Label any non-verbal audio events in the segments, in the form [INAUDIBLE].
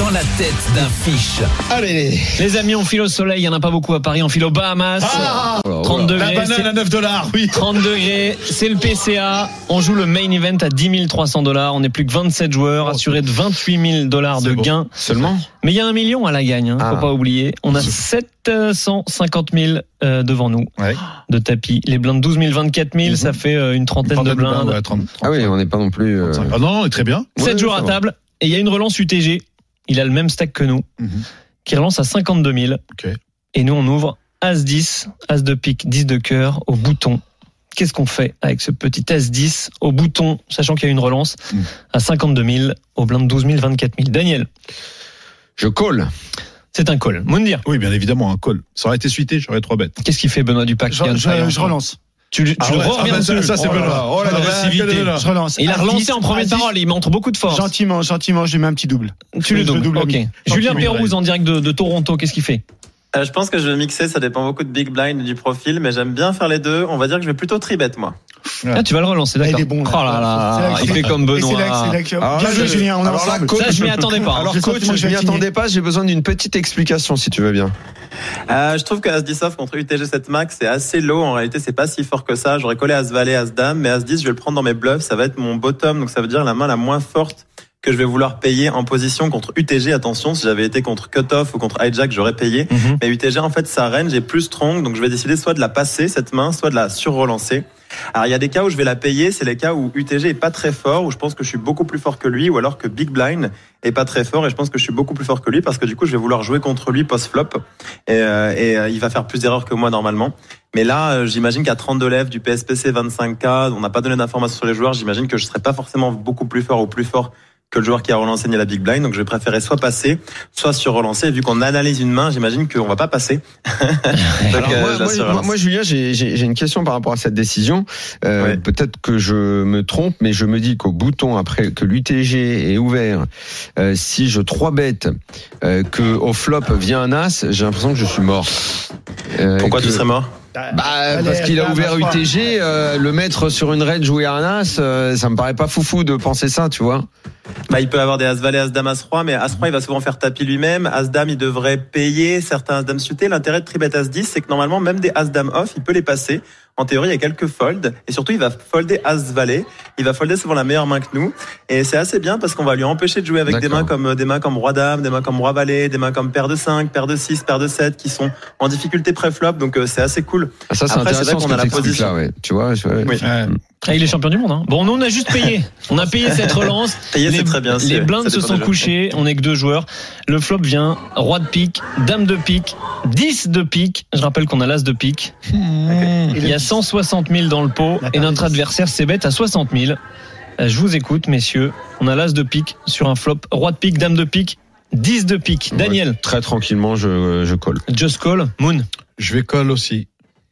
Dans la tête d'un fiche. Allez, Les amis, on file au soleil, il n'y en a pas beaucoup à Paris, on file aux Bahamas. 30 la degrés. banane à c'est- 9 dollars, oui. 30 degrés, c'est le PCA. On joue le main event à 10 300 dollars. On n'est plus que 27 joueurs, assurés de 28 000 dollars de gains. Seulement Mais il y a un million à la gagne, hein, faut Ah. pas oublier. On a 750 000 euh, devant nous Ouais. de tapis. Les blindes 12 000, 24 000, Mhm. ça fait euh, une trentaine de Trentaine de blindes. blindes, ouais, 30, Ah oui, on n'est pas non plus. euh, 35. Ah non, non, très bien. 7 Ouais, joueurs à table. Et il y a une relance UTG. Il a le même stack que nous, Mhm. qui relance à 52 000. Ok. Et nous, on ouvre As-10, As de pique, 10 de cœur au bouton. Qu'est-ce qu'on fait avec ce petit As-10 au bouton, sachant qu'il y a une relance Mhm. à 52 000, au blind 12 000, 24 000 Daniel, Je colle. c'est un call. Moundir, Oui, bien évidemment, un call. Ça aurait été suité, j'aurais trois bêtes. qu'est-ce qu'il fait Benoît Dupac Je, je- je relance. Tu, tu Ah le ouais, reviens ah bah, ça, ça, c'est Oh là Benoît. là. Oh là là, l'agressivité. quel est là Je relance. Il a À relancé 10, en première 10, parole, il montre beaucoup de force. Gentiment, gentiment, je lui mets un petit double. Tu le doubles. double Ok. Julien. Pérouse en direct de, de Toronto, qu'est-ce qu'il fait Euh, je pense que je vais mixer, ça dépend beaucoup de big blind et du profil, mais j'aime bien faire les deux. On va dire que je vais plutôt tribet moi. Ah, tu vas le relancer, d'accord. il est bon, là. Oh là là, C'est là que il c'est- fait comme Benoît. Bien là, joué, Julien, on alors là, coach, Ça, je m'y attendais pas. Alors coach, je je m'y attendais pas, j'ai besoin d'une petite explication si tu veux bien. Euh, je trouve que As-10 off contre UTG 7 max, c'est assez low. En réalité, c'est pas si fort que ça. J'aurais collé As-Valet, As-Dame, mais As-10, je vais le prendre dans mes bluffs. Ça va être mon bottom, donc ça veut dire la main la moins forte que je vais vouloir payer en position contre UTG. Attention, si j'avais été contre Cutoff ou contre Hijack, j'aurais payé. Mhm. Mais UTG, en fait, sa range est plus strong, donc je vais décider soit de la passer, cette main, soit de la surrelancer. Alors, il y a des cas où je vais la payer, c'est les cas où UTG est pas très fort, où je pense que je suis beaucoup plus fort que lui, ou alors que Big Blind est pas très fort, et je pense que je suis beaucoup plus fort que lui, parce que du coup, je vais vouloir jouer contre lui post-flop, et, euh, et euh, il va faire plus d'erreurs que moi normalement. Mais là, euh, j'imagine qu'à 32 lèvres du PSPC 25K, on n'a pas donné d'informations sur les joueurs, j'imagine que je serais pas forcément beaucoup plus fort ou plus fort que le joueur qui a relancé ni la big blind. Donc je vais préférer soit passer, soit sur relancer. Et vu qu'on analyse une main, j'imagine qu'on va pas passer. [LAUGHS] Donc Alors, euh, moi, moi, Julien, j'ai j'ai- j'ai une question par rapport à cette décision. Euh, Ouais. Peut-être que je me trompe, mais je me dis qu'au bouton après que l'UTG est ouvert, euh, si je trois bêtes, euh, que au flop vient un as, j'ai l'impression que je suis mort. Euh, Pourquoi que- tu serais mort Bah, Allez, parce qu'il a ouvert. UTG, euh, le mettre sur une raid jouer un as, euh, ça me paraît pas foufou de penser ça, tu vois. Bah, Il peut avoir des As-Valet, As-Dame, As-Roi, mais As-Roi, il va souvent faire tapis lui-même. As-Dame, il devrait payer certains As-Dame suités. L'intérêt de Tribet As-10, c'est que normalement, même des As-Dame off, il peut les passer. En théorie, il y a quelques folds. Et surtout, il va folder As-Valet. Il va folder souvent la meilleure main que nous. Et c'est assez bien parce qu'on va lui empêcher de jouer avec des mains comme, des mains comme Roi-Dame, des mains comme Roi-Valet, des mains comme Paire de 5, Paire de 6, Paire de 7, qui sont en difficulté pré-flop. Donc, euh, c'est assez cool. Ah, Ça, c'est intéressant qu'on a la position. là, ouais. Tu vois, je- ouais. Oui. Ouais. Ah, il est champion du monde. Hein. Bon, nous, on a juste payé. On a payé cette relance. [LAUGHS] Payer, les, c'est très bien. les blindes se sont couchés. On est que deux joueurs. Le flop vient roi de pique, dame de pique, 10 de pique. Je rappelle qu'on a l'as de pique. Il y a 160 000 dans le pot et notre adversaire c'est bête à 60 000. Euh, Je vous écoute, messieurs. On a l'as de pique sur un flop. Roi de pique, dame de pique, 10 de pique. Daniel, Très tranquillement, je, je colle. just call. Moon. Je vais call aussi.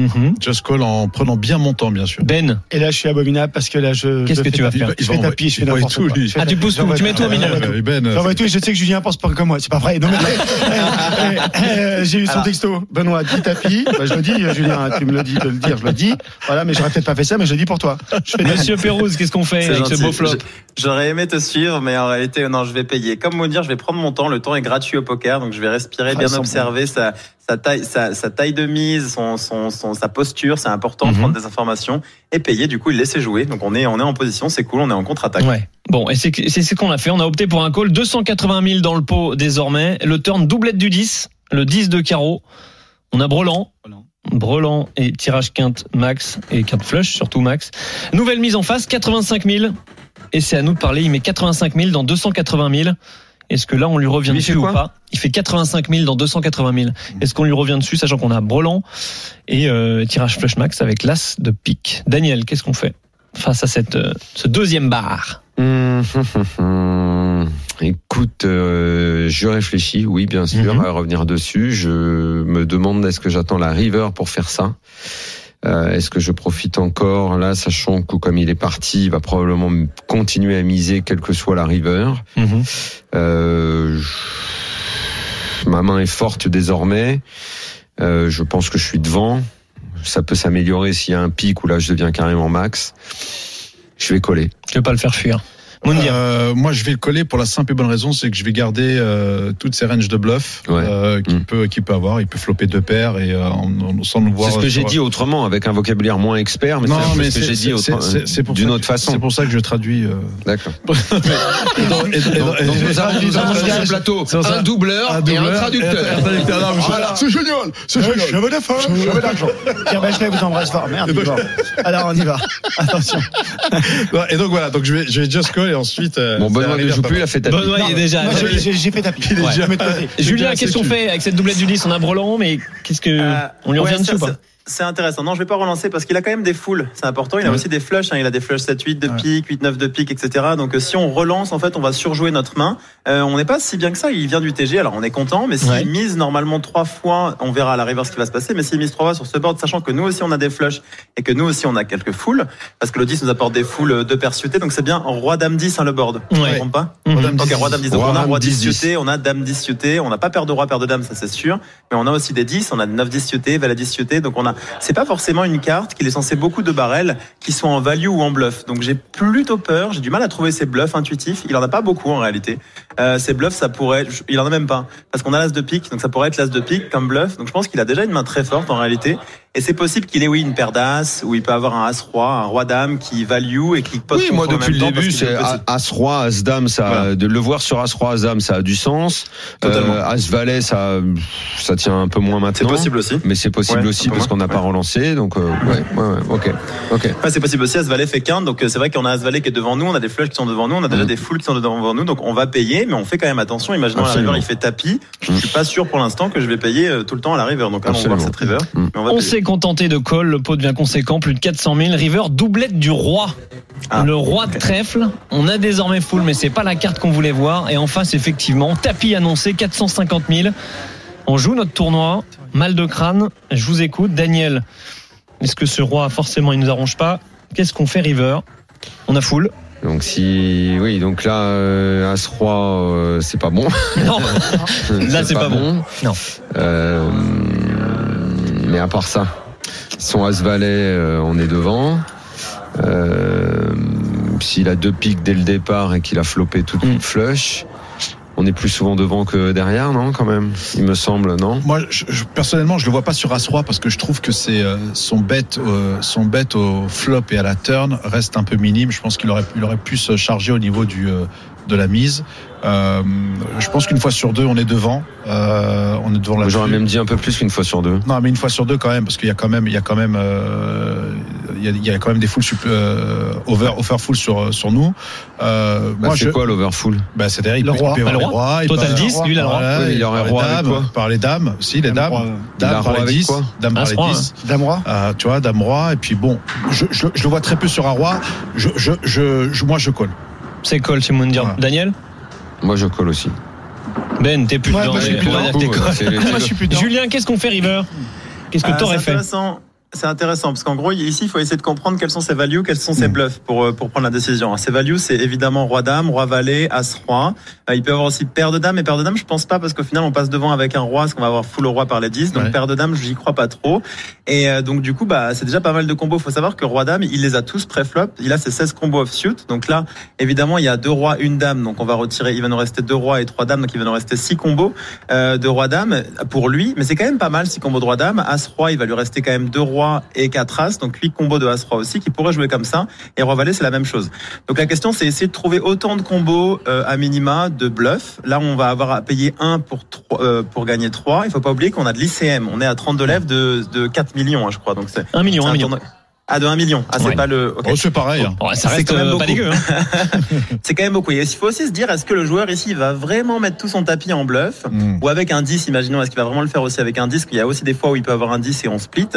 Mhm. Just call en prenant bien mon temps, bien sûr. Ben. Et là, je suis abominable parce que là, je. Qu'est-ce que tu vas faire Je fais tapis, je fais n'importe quoi. Ah, tu pousses tout, tu mets tout au milieu. Euh, Ben, J'envoie tout je sais que Julien pense pas comme moi. C'est pas vrai. Non, mais, [LAUGHS] eh, eh, j'ai eu son texto. Benoît, dit tapis. Bah, je le dis, Julien, tu me le dis de le dire, je le dis. Voilà, mais j'aurais peut-être pas fait ça, mais je le dis pour toi. Monsieur Pérouse, qu'est-ce qu'on fait avec ce beau flop J'aurais aimé te suivre, mais en réalité, non, je vais payer. Comme vous dire, je vais prendre mon temps. Le temps est gratuit au poker, donc je vais respirer, Ah, bien observer sa, sa taille, sa, sa taille de mise, son, son, son- sa posture. C'est important de Mhm. prendre des informations et payer. Du coup, il laisser jouer. Donc on est, on est en position, c'est cool, on est en contre-attaque. Ouais. Bon, et c'est c'est ce qu'on a fait. On a opté pour un call 280 000 dans le pot désormais. Le turn doublette du 10, le 10 de carreau. On a. Brelan. Brelan et tirage quinte max et quinte flush surtout max. Nouvelle mise en face 85 000 et c'est à nous de parler. Il met 85 000 dans 280 000. Est-ce que là on lui revient Lui, dessus ou pas Il fait 85 000 dans 280 000. Est-ce qu'on lui revient dessus sachant qu'on a Brelan et euh, tirage flush max avec l'as de pique. Daniel, qu'est-ce qu'on fait face à cette euh, ce deuxième bar? Hum. Écoute, euh, je réfléchis, oui, bien sûr, Mhm. à revenir dessus. Je me demande est-ce que j'attends la river pour faire ça? Euh, Est-ce que je profite encore là, sachant que comme il est parti, il va probablement continuer à miser quelle que soit la river. Euh, pff, ma main est forte désormais. Euh, je pense que je suis devant. Ça peut s'améliorer s'il y a un pic où là je deviens carrément max. Je vais coller. Je vais pas le faire fuir. Euh, moi, je vais le coller pour la simple et bonne raison, c'est que je vais garder euh, toutes ces ranges de bluff Ouais. euh, qu'il Mm. peut, qu'il peut avoir. Il peut flopper deux paires et euh, en- en- sans nous voir. C'est ce que j'ai dit autrement, avec un vocabulaire moins expert, mais c'est ce que j'ai c'est- dit d'une ça autre que- façon. C'est pour ça que je traduis. euh, D'accord. [LAUGHS] nous avons, sur ce plateau un doubleur, un et un doubleur traducteur. je-. [LAUGHS] C'est génial, c'est génial. Je veux des femmes, je veux d'argent. Pierre Bachelet vous embrasse fort. Merde, bon. Alors on y va. Attention. [LAUGHS] Et donc voilà, donc je vais, je vais just call et ensuite. euh, Bon, Benoît ne joue plus, il a fait tapis. Benoît, il est déjà. J'ai- j'ai j'ai fait tapis. Julien, [LAUGHS] qu'est-ce qu'on fait avec cette doublette du 10 On a Brelan, mais qu'est-ce que. Euh, on lui ouais, revient dessus ou pas? C'est- intéressant. Non, je vais pas relancer parce qu'il a quand même des foules. C'est important. Il a Ouais. aussi des flushs. hein. Il a des flushs 7-8 de Ouais. pique, 8-9 de pique, etc. Donc, euh, si on relance, en fait, on va surjouer notre main. Euh, on n'est pas si bien que ça. Il vient du TG. Alors, on est content. Mais s'il Ouais. mise normalement trois fois, on verra à la river ce qui va se passer. Mais s'il mise trois fois sur ce board, sachant que nous aussi, on a des flushs et que nous aussi, on a quelques foules, parce que le 10 nous apporte des foules euh, de paires suitées. Donc, c'est bien roi dame 10, hein, le board. Me trompe pas? Dame Ok, 10. roi dame 10. Donc on a roi 10, 10 suité, on a dame 10 suité, on n'a pas paire de roi, paire de dame, ça c'est sûr. Mais on a aussi des 10, on a 9 10 suité, valet 10 suité. Donc on a, c'est pas forcément une carte qui est censée beaucoup de barrels qui sont en value ou en bluff. Donc j'ai plutôt peur, j'ai du mal à trouver ces bluffs intuitifs. Il en a pas beaucoup en réalité. Euh, ces bluffs, ça pourrait, il en a même pas. Parce qu'on a l'as de pique, donc ça pourrait être l'as de pique comme bluff. Donc je pense qu'il a déjà une main très forte en réalité. Et c'est possible qu'il ait, oui, une paire d'as, ou il peut avoir un as-roi, un roi-dame qui value et qui pose Oui, moi depuis le début, c'est. As-Roi, As-Dame, ça, Voilà. de le voir sur As-Roi, As-Dame, ça a du sens. Euh, As-Valet, ça, ça tient un peu moins C'est maintenant. possible aussi. Mais c'est possible Ouais, aussi parce qu'on n'a pas relancé, donc euh, ouais, ouais, ouais, ok, ok. Ouais, c'est possible aussi. As-Valet fait quinte, donc euh, c'est vrai qu'on a As-Valet qui est devant nous, on a des flushs qui sont devant nous, on a déjà Mm. des foules qui sont devant nous, donc on va payer, mais on fait quand même attention. Imaginons à la river, il fait tapis. Je Mm. suis pas sûr pour l'instant que je vais payer euh, tout le temps à la river, donc allons voir cette river. Mm. Mais on s'est contenté de call, le pot devient conséquent, plus de 400 000. River, doublette du roi. Ah. le roi de trèfle. On a désormais full, mais c'est pas la carte qu'on voulait voir. Et en face, effectivement, tapis annoncé, 450 000. On joue notre tournoi. Mal de crâne. Je vous écoute. Daniel, est-ce que ce roi, forcément, il nous arrange pas? Qu'est-ce qu'on fait, River? On a full. Donc si, oui, donc là, euh, As-Roi, euh, c'est pas bon. [LAUGHS] Non, [LAUGHS] Là, c'est pas bon. Non. Euh, mais à part ça, son As-Valet, euh, on est devant. Euh, S'il a deux piques dès le départ et qu'il a flopé toute Mm. une flush, on est plus souvent devant que derrière, non Quand même, il me semble, non? Moi, je, je- personnellement, je le vois pas sur As-Roi parce que je trouve que c'est euh, son bet, euh, son bet au flop et à la turn reste un peu minime. Je pense qu'il aurait, il aurait pu se charger au niveau du euh, de la mise. Euh, je pense qu'une fois sur deux, on est devant. Euh, on est devant la. J'aurais même dit un peu plus qu'une fois sur deux. Non, mais une fois sur deux quand même, parce qu'il y a quand même, il y a quand même, euh, il y a, il y a quand même des full sup- euh, over, over full sur sur nous. Euh, Bah, moi, c'est je, quoi l'overfull bah, c'est-à-dire, il Le peut- roi. y Bah, le t'as le 10, lui, il a le roi. Il par aurait les roi avec dames, quoi? par les dames, si les dames, Roi, dames par roi les avec 10, quoi? dames par les As-roi, 10. Dame roi. Euh, tu vois, dame roi, et puis bon, je, je, je le vois très peu sur un roi. Je, moi, je colle. C'est call, c'est Moundir. Voilà. Daniel? Moi, je colle aussi. Ben, t'es plus Ouais, dedans. moi, je suis [LAUGHS] plus dedans. Julien, qu'est-ce qu'on fait, River? Qu'est-ce que Ah, t'aurais fait? intéressant. C'est intéressant parce qu'en gros ici il faut essayer de comprendre quels sont ses values, quels sont ses Mm. bluffs pour euh, pour prendre la décision. Ses values c'est évidemment roi dame, roi valet, as roi. Euh, il peut y avoir aussi paire de dames et paire de dames je pense pas parce qu'au final on passe devant avec un roi parce qu'on va avoir full au roi par les 10 donc Ouais. paire de dames j'y crois pas trop et euh, donc du coup bah c'est déjà pas mal de combos. Faut savoir que roi dame il les a tous pré-flop. Il a ses 16 combos off-suit donc là évidemment il y a deux rois une dame donc on va retirer il va nous rester deux rois et trois dames donc il va nous rester six combos de roi dame pour lui mais c'est quand même pas mal six combos de roi dame as roi il va lui rester quand même deux rois et quatre as donc 8 combos de as roi aussi qui pourrait jouer comme ça. Et roi valet c'est la même chose. Donc la question c'est essayer de trouver autant de combos euh, à minima de bluff. Là on va avoir à payer 1 pour trois, euh, pour gagner 3 il faut pas oublier qu'on a de l'ICM on est à 32 lèvres de, de 4 millions hein, je crois. Donc c'est 1 million, c'est 1 un million. tournoi- ah de 1 million ah c'est Ouais. pas le ok. Oh, c'est pareil. hein. Ça reste quand même euh, pas beaucoup. dégueu. hein. [LAUGHS] [LAUGHS] c'est quand même beaucoup et il faut aussi se dire est-ce que le joueur ici va vraiment mettre tout son tapis en bluff Mm. ou avec un 10, imaginons, est-ce qu'il va vraiment le faire aussi avec un 10 Il y a aussi des fois où il peut avoir un 10 et on split,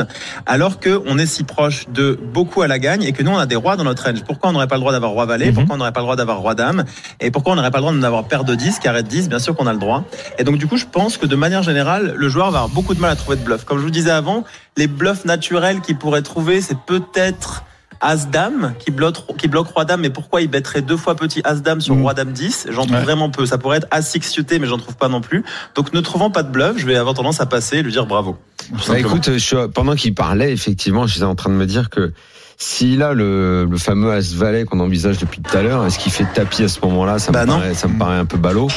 alors que on est si proche de beaucoup à la gagne et que nous on a des rois dans notre range. Pourquoi on n'aurait pas le droit d'avoir roi valet? Mhm. Pourquoi on n'aurait pas le droit d'avoir roi dame? Et pourquoi on n'aurait pas le droit d'avoir paire de 10, carré de 10 Bien sûr qu'on a le droit. Et donc du coup, je pense que de manière générale, le joueur va avoir beaucoup de mal à trouver de bluff. Comme je vous disais avant, les bluffs naturels qu'il pourrait trouver, c'est peut-être As-Dame qui bloque, qui bloque Roi-Dame. Mais pourquoi il bêterait deux fois petit As-Dame sur Mm. Roi-Dame 10 J'en trouve Ouais. vraiment peu. Ça pourrait être As-6 suité, mais j'en trouve pas non plus. Donc ne trouvant pas de bluff, je vais avoir tendance à passer et lui dire bravo. Bah, écoute, je suis- pendant qu'il parlait, effectivement, j'étais en train de me dire que s'il a le, le fameux As Valet qu'on envisage depuis tout à l'heure, est-ce qu'il fait tapis à ce moment-là? Ça, Bah me non. paraît, ça me paraît un peu ballot.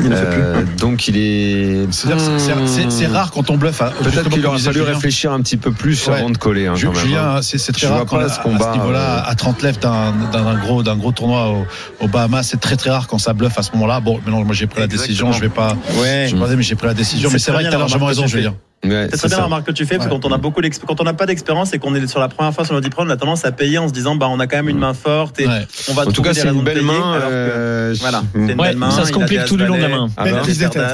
Il. Euh, donc il est. C'est- rare quand on bluffe. Peut-être qu'il aurait fallu Julien. réfléchir un petit peu plus Ouais. avant de coller. Hein, quand même, hein. Julien, c'est très Je rare vois quand pas à, ce combat, à ce niveau-là, euh, à 30 lèvres d'un d'un gros, d'un gros tournoi au, au Bahamas, c'est très très rare quand ça bluffe à ce moment-là. Bon, maintenant moi j'ai pris la décision, je vais pas, Ouais. je vais pas dire, mais j'ai pris la décision. Mais c'est vrai que t'as la largement raison, tu. Julien. Ouais, C'est c'est très bien ça. la remarque que tu fais, parce que quand on a beaucoup quand on n'a pas d'expérience et qu'on est sur la première fois sur le on a tendance à payer en se disant bah on a quand même une main forte et Ouais. on va En tout cas, des c'est raisons une belle main. alors que- euh, Voilà, mm. c'est une Ouais, belle main, ça se complique tout le long de la main. Ah.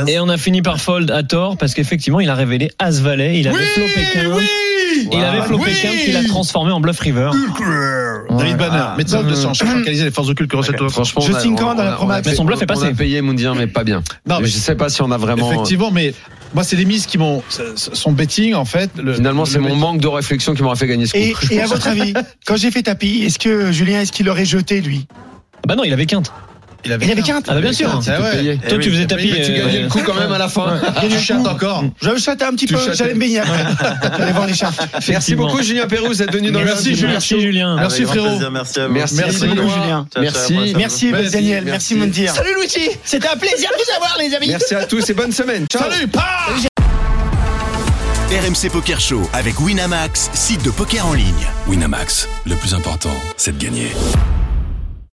Et on a fini par fold à tort parce qu'effectivement, il a révélé As Valet. Il avait flopé 15. Et il avait flopé Oui. 15 qu'il a transformé en bluff river. David Banner, Ah. médecin de sang, chercheur localisé les forces occultes que recèle Franchement, on on la on Mais son bluff est On passé. a payé Moundir, mais pas bien. Non, mais- je sais pas si on a vraiment. Effectivement, mais moi c'est les mises qui m'ont, son betting en fait. le- Finalement, le c'est mon betting- manque de réflexion qui m'aura fait gagner ce coup. Et, et à votre avis, quand j'ai fait tapis, est-ce que Julien, est-ce qu'il aurait jeté lui? Bah non, il avait quinte. Il avait, Il avait qu'un. quinte. Ah bah bien sûr. Ah ouais. Toi, tu faisais tapis. Mais tu gagnais euh, le coup quand même à la fin. [LAUGHS] Tu chattes encore. Je chatais un petit Tu peu, j'allais me baigner après. J'allais voir les chats. Merci beaucoup, Julien Perrous, d'être venu dans le Merci, Julien. Merci frérot. Merci à vous. Merci, Merci beaucoup. Julien. Merci. me- Merci, Merci, Daniel. merci. Merci, Mondir. Salut Luigi C'était un plaisir de vous avoir les amis Merci à tous et bonne semaine. Ciao. Salut, pa RMC Poker Show avec Winamax, site de poker en ligne. Winamax, le plus important, c'est de gagner.